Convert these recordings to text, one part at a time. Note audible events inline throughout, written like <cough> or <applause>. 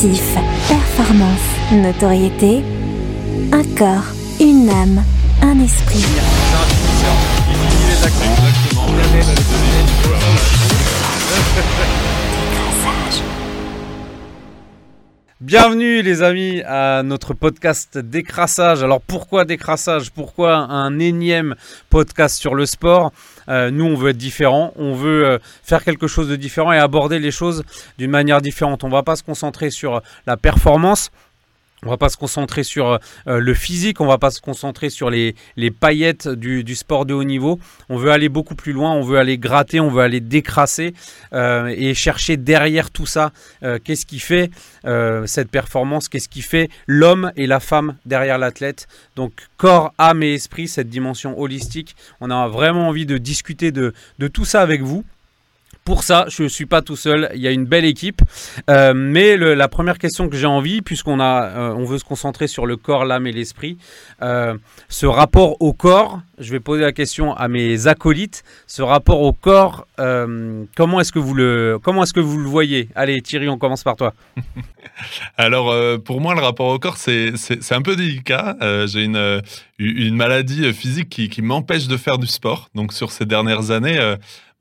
performance, notoriété, un corps, une âme, un esprit. Bienvenue les amis à notre podcast Décrassage. Alors pourquoi Décrassage? Pourquoi un énième podcast sur le sport? Euh, Nous on veut être différent, on veut euh, faire quelque chose de différent et aborder les choses d'une manière différente. On ne va pas se concentrer sur la performance, on va pas se concentrer sur euh, le physique, on va pas se concentrer sur les, paillettes du, sport de haut niveau. On veut aller beaucoup plus loin, on veut aller gratter, on veut aller décrasser euh, et chercher derrière tout ça euh, qu'est-ce qui fait euh, cette performance, qu'est-ce qui fait l'homme et la femme derrière l'athlète. Donc corps, âme et esprit, cette dimension holistique. On a vraiment envie de discuter de tout ça avec vous. Pour ça, je suis pas tout seul, il y a une belle équipe. Euh, mais la première question que j'ai envie, puisqu'on a, euh, on veut se concentrer sur le corps, l'âme et l'esprit, euh, ce rapport au corps, je vais poser la question à mes acolytes, ce rapport au corps, comment est-ce que vous le, comment est-ce que vous le voyez? Allez, Thierry, on commence par toi. <laughs> Alors, pour moi, le rapport au corps, c'est un peu délicat. J'ai une, une maladie physique qui, m'empêche de faire du sport. Donc, sur ces dernières années,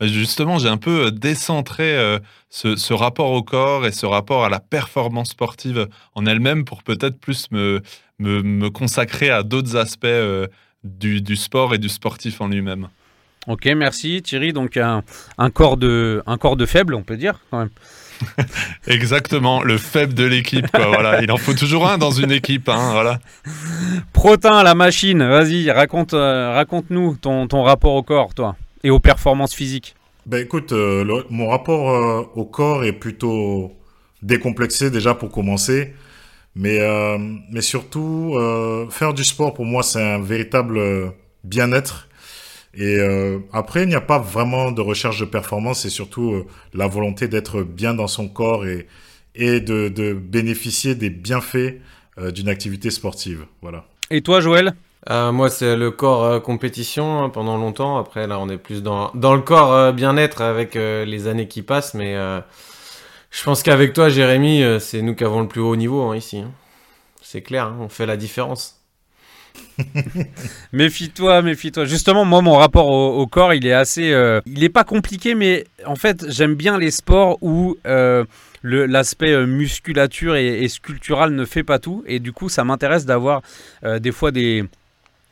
justement, j'ai un peu décentré euh, ce, ce, rapport au corps et ce rapport à la performance sportive en elle-même pour peut-être plus me, me, me, consacrer à d'autres aspects euh, du, du, sport et du sportif en lui-même. Ok, merci Thierry. Donc un, un, corps de, un corps de faible, on peut dire quand même. <laughs> Exactement, le faible de l'équipe. Voilà, il en faut toujours un dans une équipe. Hein, voilà. Protin, la machine. Vas-y, raconte, euh, raconte-nous ton, ton rapport au corps, toi et aux performances physiques Ben écoute, euh, le, mon rapport euh, au corps est plutôt décomplexé déjà pour commencer. Mais, euh, mais surtout, faire du sport pour moi, c'est un véritable bien-être. Et après, il n'y a pas vraiment de recherche de performance, c'est surtout la volonté d'être bien dans son corps et, et de, de bénéficier des bienfaits d'une activité sportive. Voilà. Et toi, Joël? Euh, moi, c'est le corps euh, compétition hein, pendant longtemps. Après, là, on est plus dans, dans le corps euh, bien-être avec les années qui passent. Mais je pense qu'avec toi, Jérémy, c'est nous qui avons le plus haut niveau hein, ici. Hein. C'est clair, on fait la différence. <laughs> méfie-toi, méfie-toi. Justement, moi, mon rapport au, corps, il est assez. Il n'est pas compliqué, mais en fait, j'aime bien les sports où. L'aspect musculature et, et, sculptural ne fait pas tout et du coup ça m'intéresse d'avoir des fois des,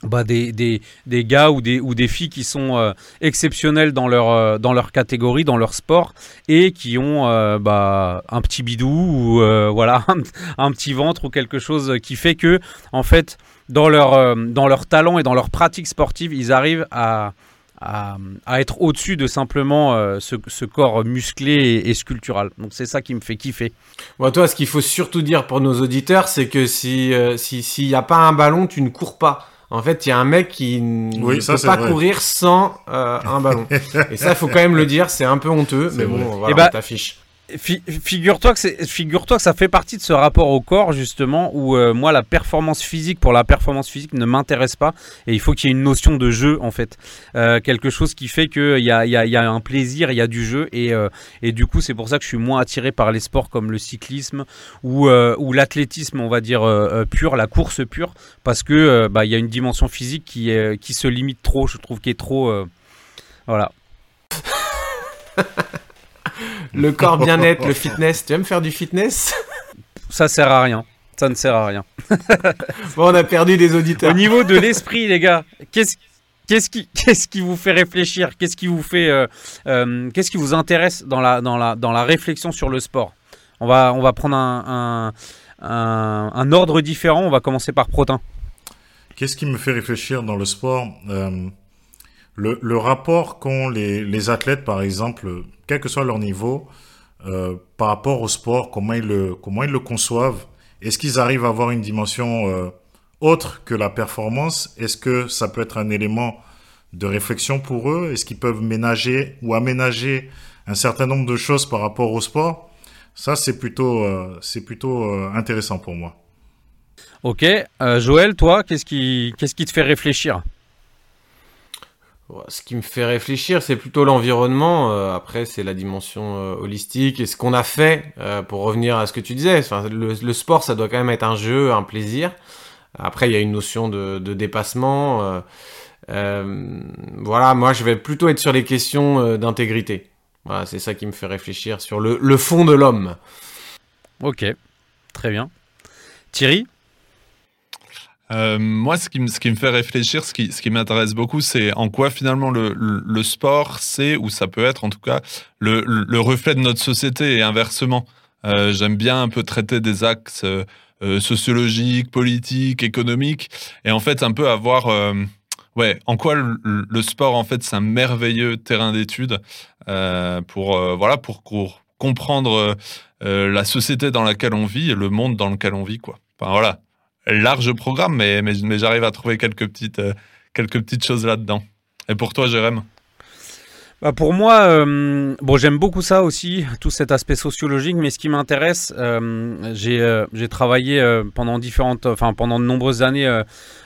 bah des, des, des, gars ou des, ou des filles qui sont euh, exceptionnels dans leur, euh, dans leur catégorie, dans leur sport, et qui ont euh, bah, un petit bidou ou euh, <laughs> voilà, un, petit ventre ou quelque chose qui fait que, en fait, dans leur, dans leur talent et dans leur pratique sportive, ils arrivent à, à, être au-dessus de simplement ce, ce, corps musclé et, et sculptural. Donc c'est ça qui me fait kiffer. Bon, toi, ce qu'il faut surtout dire pour nos auditeurs, c'est que si s'il si, n'y a pas un ballon, tu ne cours pas. En fait, il y a un mec qui oui, ne ça, peut pas vrai. courir sans euh, un ballon. Et ça, il faut quand même le dire, c'est un peu honteux, mais bon, vrai. voilà, bah, on t'affiche. Fi figure-toi que, figure que ça fait partie de ce rapport au corps, justement, où euh, moi, la performance physique, pour la performance physique, ne m'intéresse pas. Et il faut qu'il y ait une notion de jeu, en fait. Euh, quelque chose qui fait qu'il y a, y, a, y a un plaisir, il y a du jeu. Et, euh, et du coup, c'est pour ça que je suis moins attiré par les sports comme le cyclisme ou, ou l'athlétisme, on va dire, pur, la course pure. Parce que bah, y a une dimension physique qui, qui se limite trop, je trouve, qui est trop. voilà. <laughs> le corps bien-être, le fitness. Tu aimes faire du fitness? Ça sert à rien. Ça ne sert à rien. <laughs> bon, on a perdu des auditeurs. Au niveau de l'esprit, les gars, qu'est-ce Qu'est-ce qui, qu'est-ce qui vous fait réfléchir? Qu'est-ce qui vous fait, euh, euh, qu'est-ce qui vous intéresse dans la, dans la, dans la réflexion sur le sport? On va, on va prendre un, un, un, un, ordre différent. On va commencer par Protin. Qu'est-ce qui me fait réfléchir dans le sport? Euh, le, rapport qu'ont les, athlètes, par exemple, quel que soit leur niveau, euh, par rapport au sport, comment ils le, comment ils le conçoivent. Est-ce qu'ils arrivent à avoir une dimension euh, autre que la performance? Est-ce que ça peut être un élément de réflexion pour eux? Est-ce qu'ils peuvent ménager ou aménager un certain nombre de choses par rapport au sport? Ça, c'est plutôt, euh, intéressant pour moi. Ok. Joël, toi, qu'est-ce qui, qu'est-ce qui te fait réfléchir? Ce qui me fait réfléchir, c'est plutôt l'environnement. Euh, après, c'est la dimension euh, holistique et ce qu'on a fait. Euh, pour revenir à ce que tu disais, enfin, le, le, sport, ça doit quand même être un jeu, un plaisir. Après, il y a une notion de, dépassement. voilà, moi, je vais plutôt être sur les questions d'intégrité. C'est ça qui me fait réfléchir sur le, le fond de l'homme. Ok, très bien. Thierry? Euh, moi, ce qui, me, ce qui me fait réfléchir, ce qui, ce qui m'intéresse beaucoup, c'est en quoi finalement le, le, sport, c'est, ou ça peut être en tout cas, le, le reflet de notre société et inversement. Euh, J'aime bien un peu traiter des axes euh, euh sociologiques, politiques, économiques, et en fait un peu avoir, euh, ouais, en quoi le, le, sport en fait c'est un merveilleux terrain d'étude euh, pour voilà pour, pour comprendre la société dans laquelle on vit et le monde dans lequel on vit quoi. Enfin voilà, large programme, mais, mais, j'arrive à trouver quelques petites, euh, quelques petites choses là-dedans. Et pour toi, Jérém? Bah pour moi, euh, bon, j'aime beaucoup ça aussi, tout cet aspect sociologique, mais ce qui m'intéresse, euh, j'ai travaillé pendant différentes, enfin pendant de nombreuses années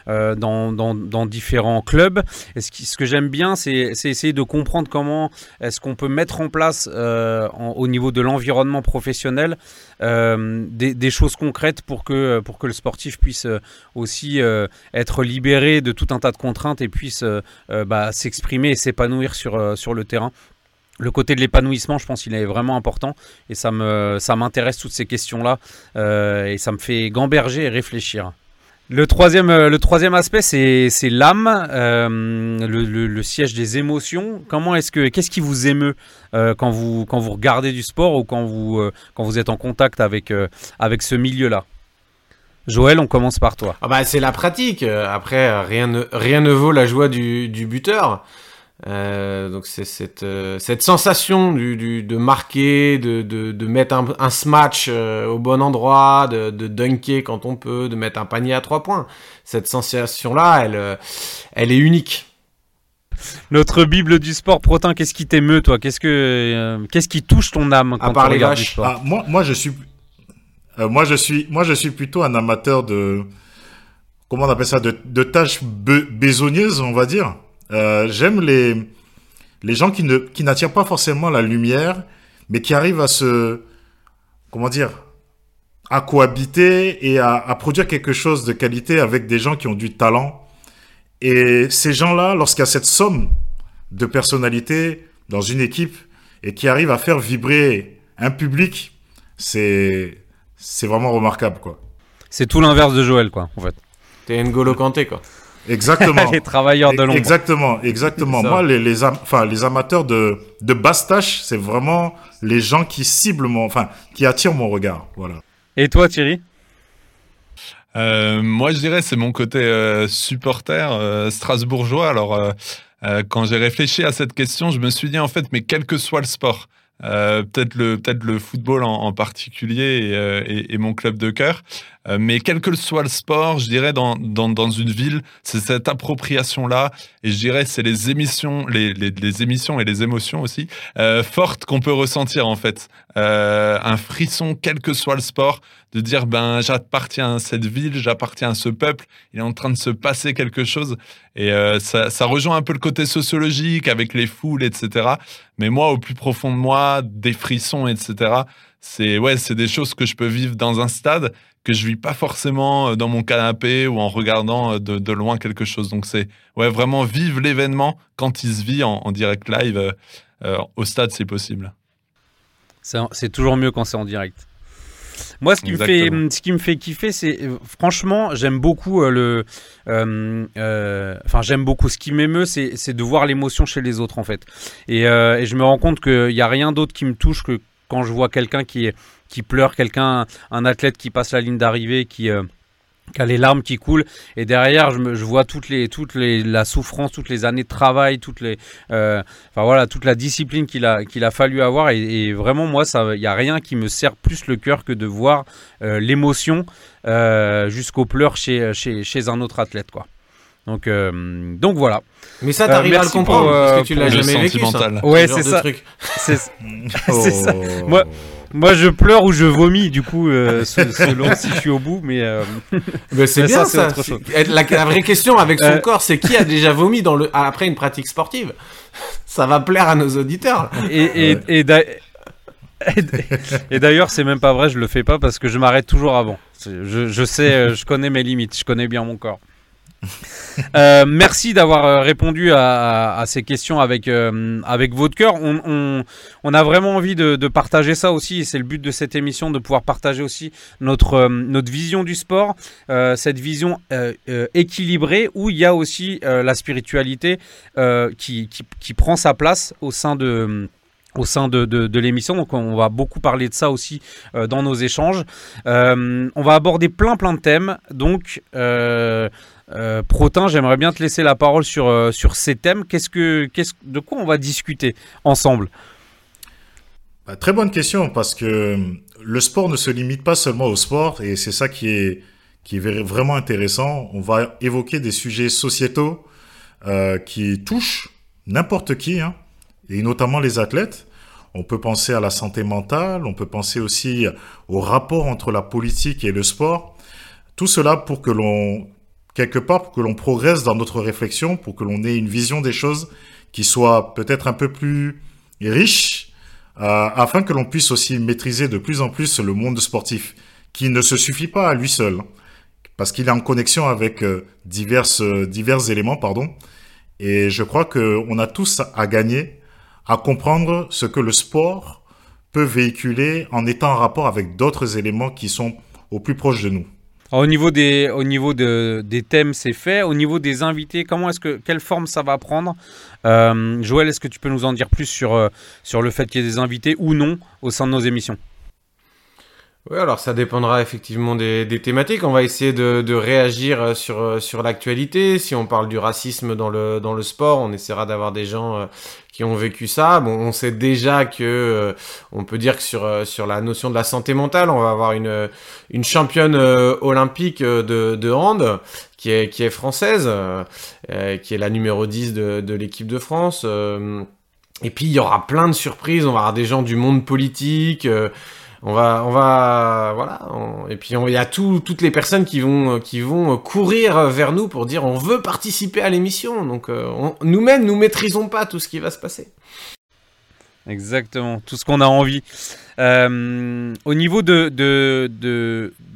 dans, dans, différents clubs. Et ce, que j'aime bien, c'est essayer de comprendre comment est-ce qu'on peut mettre en place au niveau de l'environnement professionnel des, des, choses concrètes pour que, pour que le sportif puisse aussi être libéré de tout un tas de contraintes et puisse bah, s'exprimer et s'épanouir sur, sur le terrain. Le côté de l'épanouissement, je pense qu'il est vraiment important et ça ça m'intéresse toutes ces questions-là euh, et ça me fait gamberger et réfléchir. Le troisième, euh, le troisième aspect, c'est l'âme, euh, le, siège des émotions. Comment est-ce que, qu'est-ce qui vous émeut euh, quand vous regardez du sport ou quand vous êtes en contact avec avec ce milieu-là? Joël, on commence par toi. Ah bah c'est la pratique. Après, rien ne vaut la joie du buteur. Euh, donc c'est cette, euh, cette sensation du, du, de marquer, de, de, de mettre un, un smash euh, au bon endroit, de, de dunker quand on peut, de mettre un panier à trois points. Cette sensation-là, elle, euh, elle est unique. Notre Bible du sport, Protin, qu'est-ce qui t'émeut, toi? Qu'est-ce que qu'est-ce qui touche ton âme quand à part tu les regardes vaches. du sport? Ah, moi, moi, je suis, moi, je suis, moi, je suis plutôt un amateur de, comment on appelle ça, de, de tâches be besogneuses, on va dire. Euh, J'aime les, les gens qui ne qui n'attirent pas forcément la lumière, mais qui arrivent à se, comment dire, à cohabiter et à, à produire quelque chose de qualité avec des gens qui ont du talent. Et ces gens-là, lorsqu'il y a cette somme de personnalités dans une équipe et qui arrivent à faire vibrer un public, c'est c'est vraiment remarquable, quoi. C'est tout l'inverse de Joël, quoi, en fait. T'es N'Golo Kanté, quoi. Exactement. <laughs> les travailleurs de l'ombre. Exactement, exactement. Moi, les, les, am- enfin, les amateurs de, de basse tâche, c'est vraiment les gens qui ciblent mon, enfin, qui attirent mon regard. Voilà. Et toi, Thierry? Euh, moi, je dirais c'est mon côté euh, supporter euh, strasbourgeois. Alors, euh, euh, quand j'ai réfléchi à cette question, je me suis dit en fait, mais quel que soit le sport, euh, peut-être le peut-être le football en, en particulier et, euh, et, et mon club de cœur, mais quel que soit le sport, je dirais dans dans, dans une ville, c'est cette appropriation là, et je dirais c'est les émissions, les, les, émissions et les émotions aussi euh, fortes qu'on peut ressentir en fait, Euh, un frisson quel que soit le sport de dire ben j'appartiens à cette ville, j'appartiens à ce peuple, il est en train de se passer quelque chose et euh, ça, ça rejoint un peu le côté sociologique avec les foules etc. Mais moi au plus profond de moi, des frissons etc. C'est ouais c'est des choses que je peux vivre dans un stade que je vis pas forcément euh, dans mon canapé ou en regardant euh, de, de loin quelque chose. Donc c'est ouais vraiment vivre l'événement quand il se vit en, en direct live euh, euh, au stade c'est possible. C'est toujours mieux quand c'est en direct. Moi, ce qui, me fait, ce qui me fait kiffer, c'est franchement, j'aime beaucoup le. euh, euh, Enfin, j'aime beaucoup. Ce qui m'émeut, c'est c'est de voir l'émotion chez les autres, en fait. Et, euh, et je me rends compte qu'il n'y a rien d'autre qui me touche que quand je vois quelqu'un qui, qui pleure, quelqu'un, un athlète qui passe la ligne d'arrivée, qui. euh, a les larmes qui coulent et derrière je, je vois toutes les toutes les la souffrance toutes les années de travail toutes les euh, enfin voilà toute la discipline qu'il a qu'il a fallu avoir et, vraiment moi il y a rien qui me serre plus le cœur que de voir euh, l'émotion jusqu'aux pleurs chez, chez chez un autre athlète quoi Donc, euh, donc voilà. Mais ça, t'arrives Euh, à le comprendre pour, parce euh, que tu pour l'as jamais vécu. Ça, Ouais, c'est ça. truc. C'est <laughs> C'est ça. Oh. Moi- Moi, je pleure ou je vomis, du coup, euh, <laughs> se- selon si je suis au bout, mais euh, <laughs> Mais c'est bien ça, c'est ça. autre chose. C'est- La, la vraie question avec son Euh. corps, c'est qui a déjà vomi dans le après une pratique sportive? Ça va plaire à nos auditeurs. et, et, et et d'ailleurs, c'est même pas vrai, je le fais pas parce que je m'arrête toujours avant. Je, je sais, euh, je connais mes limites, je connais bien mon corps. Euh, merci d'avoir euh, répondu à, ces questions avec, euh, avec votre cœur. On, a vraiment envie de, partager ça aussi, c'est le but de cette émission, de pouvoir partager aussi notre, notre vision du sport, cette vision équilibrée où il y a aussi la spiritualité qui, qui, prend sa place au sein de au sein de, de, l'émission. Donc on va beaucoup parler de ça aussi dans nos échanges. On va aborder plein plein de thèmes. Donc euh, euh, Protin, j'aimerais bien te laisser la parole sur, euh, sur ces thèmes. Qu'est-ce que, qu'est-ce, de quoi on va discuter ensemble? Bah, très bonne question parce que euh, le sport ne se limite pas seulement au sport et c'est ça qui est qui est vraiment intéressant. On va évoquer des sujets sociétaux qui touchent n'importe qui, hein, et notamment les athlètes. On peut penser à la santé mentale, on peut penser aussi au rapport entre la politique et le sport. Tout cela pour que l'on, quelque part, pour que l'on progresse dans notre réflexion, pour que l'on ait une vision des choses qui soit peut-être un peu plus riche, euh, afin que l'on puisse aussi maîtriser de plus en plus le monde sportif, qui ne se suffit pas à lui seul, parce qu'il est en connexion avec euh, divers, euh, divers éléments, pardon. Et je crois qu'on a tous à gagner à comprendre ce que le sport peut véhiculer en étant en rapport avec d'autres éléments qui sont au plus proche de nous. Alors, Au niveau des, au niveau de, des thèmes, c'est fait. Au niveau des invités, comment est-ce que, quelle forme ça va prendre? Euh, Joël, est-ce que tu peux nous en dire plus sur, euh, sur le fait qu'il y ait des invités ou non au sein de nos émissions? Oui, alors ça dépendra effectivement des, des thématiques. On va essayer de, de réagir euh, sur, euh, sur l'actualité. Si on parle du racisme dans le, dans le sport, on essaiera d'avoir des gens euh, qui ont vécu ça. Bon, on sait déjà que on peut dire que sur, sur la notion de la santé mentale, on va avoir une, une championne olympique de, de hand qui est, qui est française, qui est la numéro 10 de, de l'équipe de France. et puis il y aura plein de surprises. On va avoir des gens du monde politique. Euh, on va, on va, voilà. et puis il y a tout, toutes les personnes qui vont, qui vont courir vers nous pour dire on veut participer à l'émission. Donc euh, on- nous-mêmes, nous maîtrisons pas tout ce qui va se passer. Exactement, tout ce qu'on a envie. Euh, au niveau de,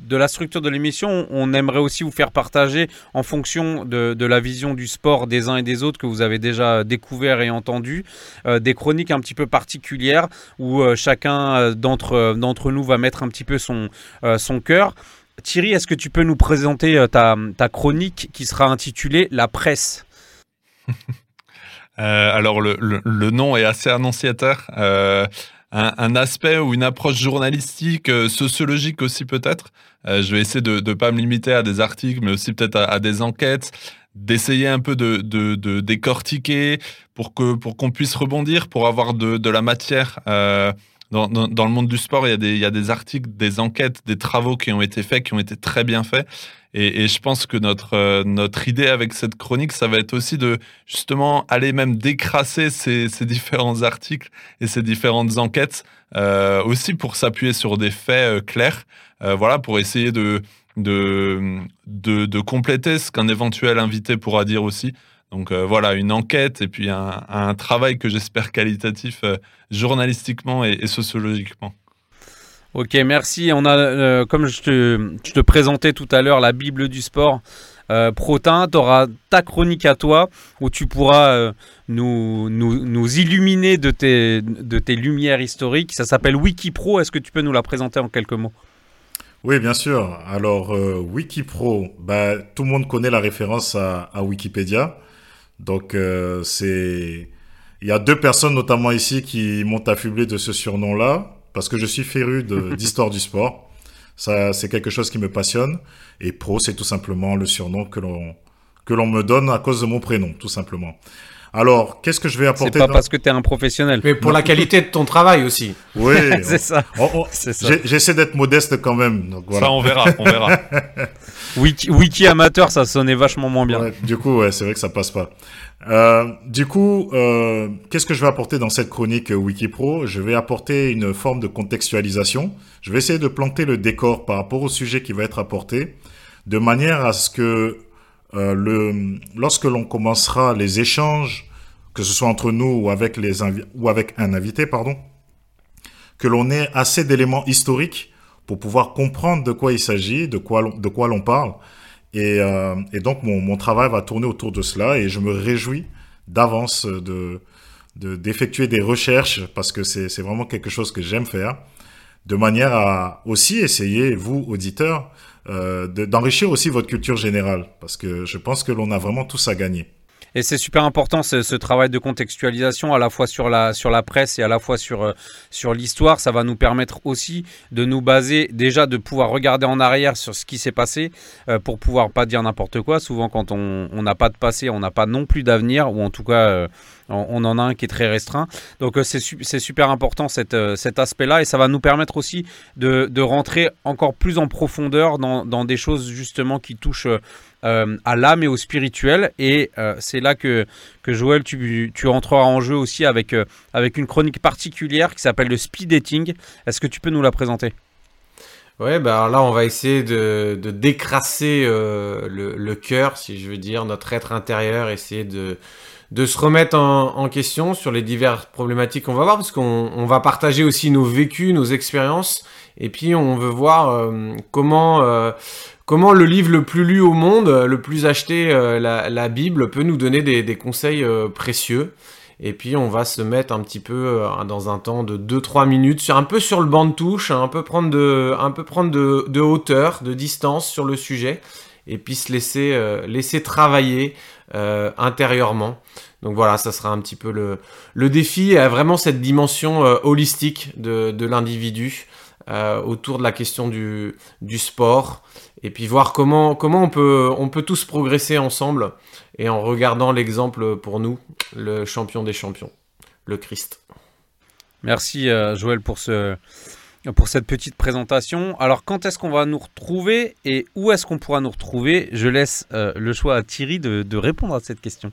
de la structure de l'émission, on aimerait aussi vous faire partager, en fonction de, la vision du sport des uns et des autres que vous avez déjà découvert et entendu, euh, des chroniques un petit peu particulières où euh, chacun euh, d'entre nous va mettre un petit peu son, son cœur. Thierry, est-ce que tu peux nous présenter ta, ta chronique qui sera intitulée La presse alors le, le, nom est assez annonciateur. Un, aspect ou une approche journalistique, euh, sociologique aussi peut-être. Euh, je vais essayer de ne pas me limiter à des articles, mais aussi peut-être à, des enquêtes, d'essayer un peu de, de, de décortiquer pour pour qu'on puisse rebondir, pour avoir de, de la matière. Euh, dans, le monde du sport, il y, a des, articles, des enquêtes, des travaux qui ont été faits, qui ont été très bien faits. Et, je pense que notre, euh, notre idée avec cette chronique, ça va être aussi de justement aller même décrasser ces, différents articles et ces différentes enquêtes, euh, aussi pour s'appuyer sur des faits euh, clairs, voilà, pour essayer de compléter ce qu'un éventuel invité pourra dire aussi. Donc euh, voilà, une enquête et puis un, un travail que j'espère qualitatif euh, journalistiquement et, et sociologiquement. Ok, merci. On a, euh, comme je te, je te présentais tout à l'heure, la Bible du sport. Euh, Protin, tu auras ta chronique à toi où tu pourras euh, nous, nous, nous illuminer de tes, de tes lumières historiques. Ça s'appelle Wikipro. Est-ce que tu peux nous la présenter en quelques mots? Oui, bien sûr. Alors, euh, Wikipro, bah, tout le monde connaît la référence à, à Wikipédia. Donc, euh, c'est... Il y a deux personnes, notamment ici, qui m'ont affublé de ce surnom-là, parce que je suis féru de- <laughs> d'histoire du sport. Ça, c'est quelque chose qui me passionne. Et pro, c'est tout simplement le surnom que l'on que l'on me donne à cause de mon prénom, tout simplement. Alors, qu'est-ce que je vais C'est apporter pas dans- parce que tu es un professionnel. Mais pour la qualité de ton travail aussi. Oui, <laughs> c'est ça. on- C'est ça. j'essaie d'être modeste quand même. Donc voilà. Ça, on verra, on verra. <laughs> Wiki, wiki amateur, ça sonnait vachement moins bien. Ouais, du coup, ouais, c'est vrai que ça passe pas. Euh, du coup, euh, qu'est-ce que je vais apporter dans cette chronique Wikipro? Je vais apporter une forme de contextualisation. Je vais essayer de planter le décor par rapport au sujet qui va être apporté, de manière à ce que le, lorsque l'on commencera les échanges, que ce soit entre nous ou avec les ou avec un invité, pardon, que l'on ait assez d'éléments historiques pour pouvoir comprendre de quoi il s'agit, de quoi l'on, parle. Et, euh, et donc mon, mon travail va tourner autour de cela et je me réjouis d'avance de, de- d'effectuer des recherches parce que c'est, vraiment quelque chose que j'aime faire, de manière à aussi essayer, vous auditeurs, euh, d'enrichir aussi votre culture générale parce que je pense que l'on a vraiment tous à gagner. Et c'est super important ce, travail de contextualisation à la fois sur la, sur la presse et à la fois sur, euh, sur l'histoire. Ça va nous permettre aussi de nous baser, déjà de pouvoir regarder en arrière sur ce qui s'est passé euh, pour pouvoir pas dire n'importe quoi. Souvent quand on n'a pas de passé, on n'a pas non plus d'avenir ou en tout cas euh, on, en a un qui est très restreint. Donc c'est su- c'est super important cette, cet aspect-là et ça va nous permettre aussi de, de rentrer encore plus en profondeur dans, dans des choses justement qui touchent euh, à l'âme et au spirituel. Et euh, c'est là que, que Joël, tu, tu entreras en jeu aussi avec, euh, avec une chronique particulière qui s'appelle le speed dating. Est-ce que tu peux nous la présenter? Ouais, bah là, on va essayer de, de décrasser le, le cœur, si je veux dire, notre être intérieur, essayer de, de se remettre en, question sur les diverses problématiques qu'on va voir, parce qu'on on va partager aussi nos vécus, nos expériences, et puis on veut voir comment, comment le livre le plus lu au monde, euh, le plus acheté, euh, la, Bible, peut nous donner des, conseils euh, précieux? Et puis on va se mettre un petit peu dans un temps de 2-3 minutes, un peu sur le banc de touche, hein, un peu prendre, de, hauteur, de distance sur le sujet, et puis se laisser, laisser travailler intérieurement. Donc voilà, ça sera un petit peu le, défi, et vraiment cette dimension holistique de l'individu euh, autour de la question du, du sport, et puis voir comment, comment on, peut, on peut tous progresser ensemble, et en regardant l'exemple pour nous, le champion des champions, le Christ. Merci euh, Joël pour, ce, pour cette petite présentation. Alors quand est-ce qu'on va nous retrouver et où est-ce qu'on pourra nous retrouver? Je laisse euh, le choix à Thierry de, de répondre à cette question.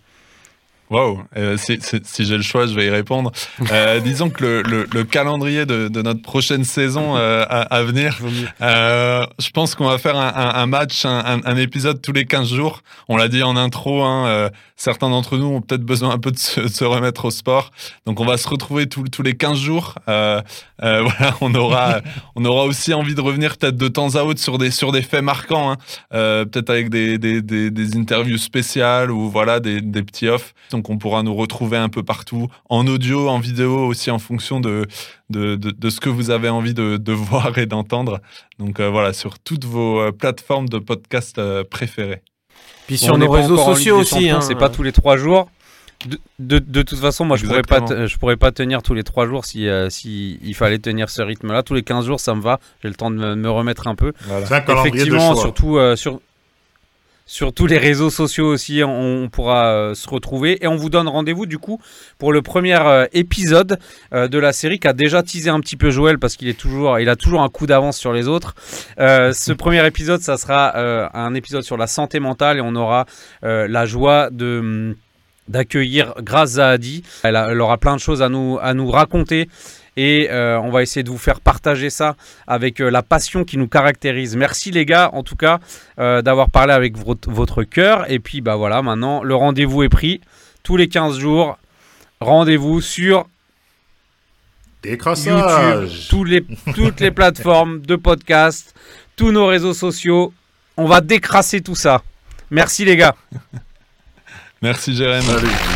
Waouh, euh, si, si- si j'ai le choix, je vais y répondre. Euh, <laughs> disons que le, le- le calendrier de, de notre prochaine saison euh, à, à venir, euh, je pense qu'on va faire un, un- un match, un, un- épisode tous les 15 jours. On l'a dit en intro, hein, euh, certains d'entre nous ont peut-être besoin un peu de se, de se remettre au sport. Donc on va se retrouver tous- tous les 15 jours. Euh, euh, <laughs> voilà, on aura, on aura aussi envie de revenir peut-être de temps à autre sur des, sur des faits marquants, hein. Euh, peut-être avec des, des, des, des interviews spéciales ou voilà, des, des petits offs. Donc on pourra nous retrouver un peu partout, en audio, en vidéo aussi, en fonction de, de, de, de ce que vous avez envie de, de <laughs> voir et d'entendre. Donc euh, voilà, sur toutes vos euh, plateformes de podcast euh, préférées. Puis sur on nos réseaux sociaux aussi. Hein. c'est pas tous les trois jours. De, de, de toute façon, moi, je pourrais pas, Exactement. te- je pourrais pas tenir tous les trois jours si, euh, si il fallait tenir ce rythme-là. Tous les 15 jours, ça me va. J'ai le temps de me, me remettre un peu. Voilà. Effectivement, surtout euh, sur sur tous les réseaux sociaux aussi, on, on pourra euh, se retrouver et on vous donne rendez-vous du coup pour le premier euh, épisode euh, de la série qu'a déjà teasé un petit peu Joël parce qu'il est toujours, il a toujours un coup d'avance sur les autres. Euh, ce <laughs> premier épisode, ça sera un épisode sur la santé mentale et on aura la joie de hum, d'accueillir Grace Zahadi. Elle, a- elle aura plein de choses à nous à nous raconter. Et euh, on va essayer de vous faire partager ça avec euh, la passion qui nous caractérise. Merci les gars, en tout cas, euh, d'avoir parlé avec votre, votre cœur. Et puis, bah voilà, maintenant, le rendez-vous est pris. Tous les 15 jours, rendez-vous sur Décrassage. YouTube, tous les, toutes les plateformes de podcast, tous nos réseaux sociaux. On va décrasser tout ça. Merci les gars. Merci Jérém. Salut.